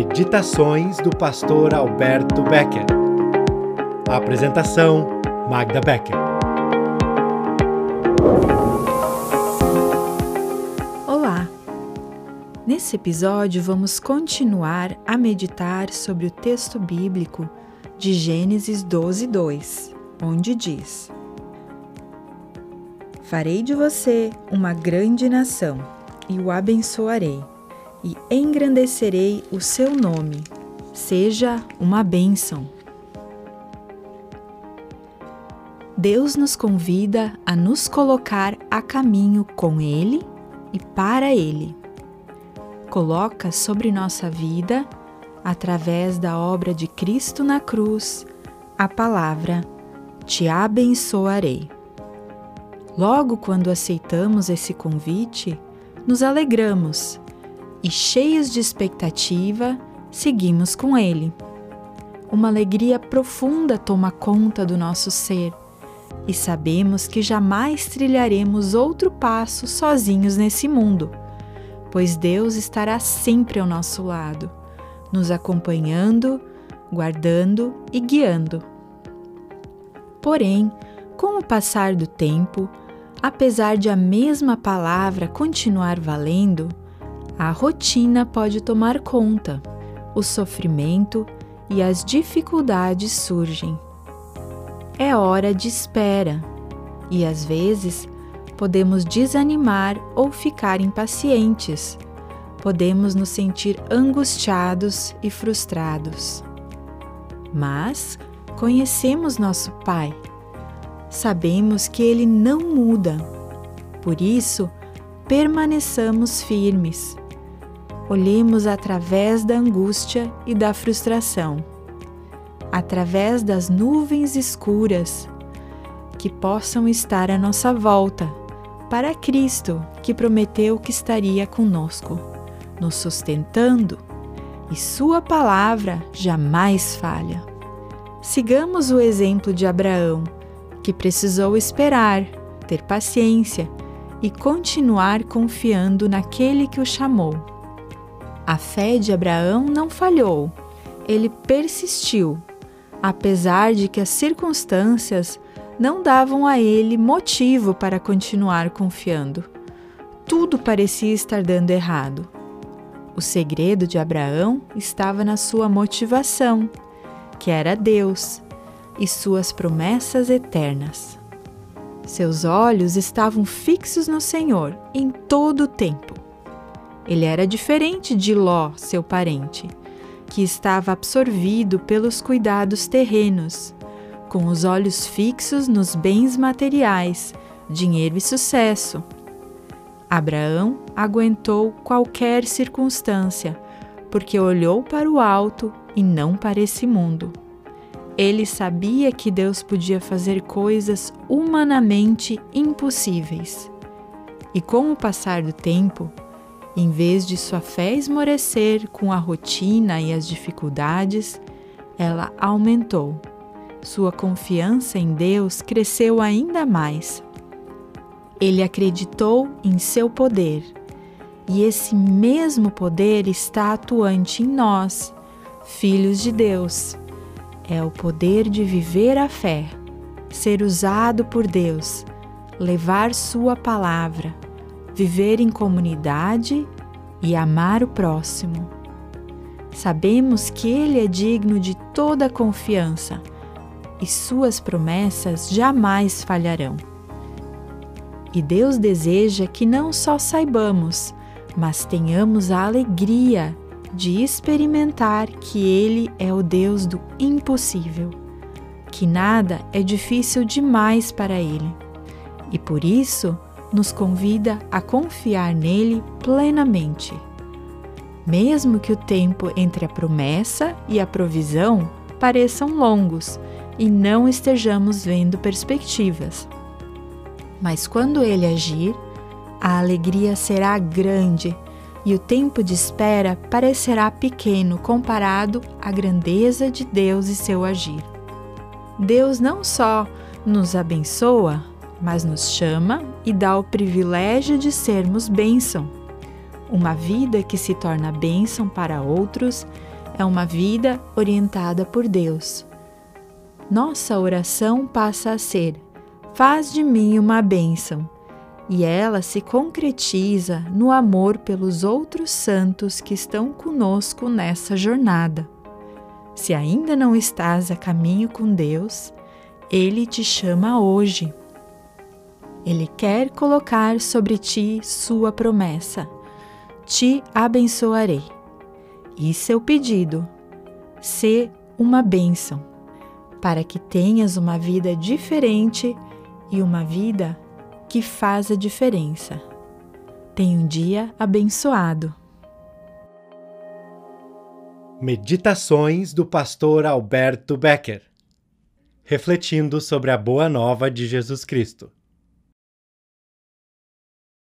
Meditações do Pastor Alberto Becker. Apresentação: Magda Becker. Olá! Nesse episódio, vamos continuar a meditar sobre o texto bíblico de Gênesis 12, 2, onde diz: Farei de você uma grande nação e o abençoarei e engrandecerei o seu nome. Seja uma bênção. Deus nos convida a nos colocar a caminho com Ele e para Ele. Coloca sobre nossa vida, através da obra de Cristo na cruz, a palavra: Te abençoarei. Logo quando aceitamos esse convite, nos alegramos e, cheios de expectativa, seguimos com Ele. Uma alegria profunda toma conta do nosso ser e sabemos que jamais trilharemos outro passo sozinhos nesse mundo, pois Deus estará sempre ao nosso lado, nos acompanhando, guardando e guiando. Porém, com o passar do tempo, apesar de a mesma palavra continuar valendo, a rotina pode tomar conta, o sofrimento e as dificuldades surgem. É hora de espera e às vezes podemos desanimar ou ficar impacientes. Podemos nos sentir angustiados e frustrados. Mas conhecemos nosso Pai. Sabemos que Ele não muda. Por isso, permaneçamos firmes olhemos através da angústia e da frustração, através das nuvens escuras que possam estar à nossa volta, para Cristo que prometeu que estaria conosco, nos sustentando, e Sua palavra jamais falha. Sigamos o exemplo de Abraão, que precisou esperar, ter paciência e continuar confiando naquele que o chamou a fé de Abraão não falhou, ele persistiu, apesar de que as circunstâncias não davam a ele motivo para continuar confiando. Tudo parecia estar dando errado. O segredo de Abraão estava na sua motivação, que era Deus, e suas promessas eternas. Seus olhos estavam fixos no Senhor em todo o tempo. Ele era diferente de Ló, seu parente, que estava absorvido pelos cuidados terrenos, com os olhos fixos nos bens materiais, dinheiro e sucesso. Abraão aguentou qualquer circunstância, porque olhou para o alto e não para esse mundo. Ele sabia que Deus podia fazer coisas humanamente impossíveis. E com o passar do tempo, em vez de sua fé esmorecer com a rotina e as dificuldades, ela aumentou. Sua confiança em Deus cresceu ainda mais. Ele acreditou em seu poder, e esse mesmo poder está atuante em nós, filhos de Deus. É o poder de viver a fé, ser usado por Deus, levar Sua palavra viver em comunidade e amar o próximo. Sabemos que Ele é digno de toda confiança e Suas promessas jamais falharão. E Deus deseja que não só saibamos, mas tenhamos a alegria de experimentar que Ele é o Deus do impossível, que nada é difícil demais para Ele. E por isso, nos convida a confiar nele plenamente. Mesmo que o tempo entre a promessa e a provisão pareçam longos e não estejamos vendo perspectivas. Mas quando ele agir, a alegria será grande e o tempo de espera parecerá pequeno comparado à grandeza de Deus e seu agir. Deus não só nos abençoa, mas nos chama e dá o privilégio de sermos bênção. Uma vida que se torna bênção para outros é uma vida orientada por Deus. Nossa oração passa a ser: Faz de mim uma bênção, e ela se concretiza no amor pelos outros santos que estão conosco nessa jornada. Se ainda não estás a caminho com Deus, Ele te chama hoje. Ele quer colocar sobre ti sua promessa: Te abençoarei. E seu pedido: Sê uma bênção, para que tenhas uma vida diferente e uma vida que faz a diferença. Tenha um dia abençoado. Meditações do pastor Alberto Becker, refletindo sobre a boa nova de Jesus Cristo.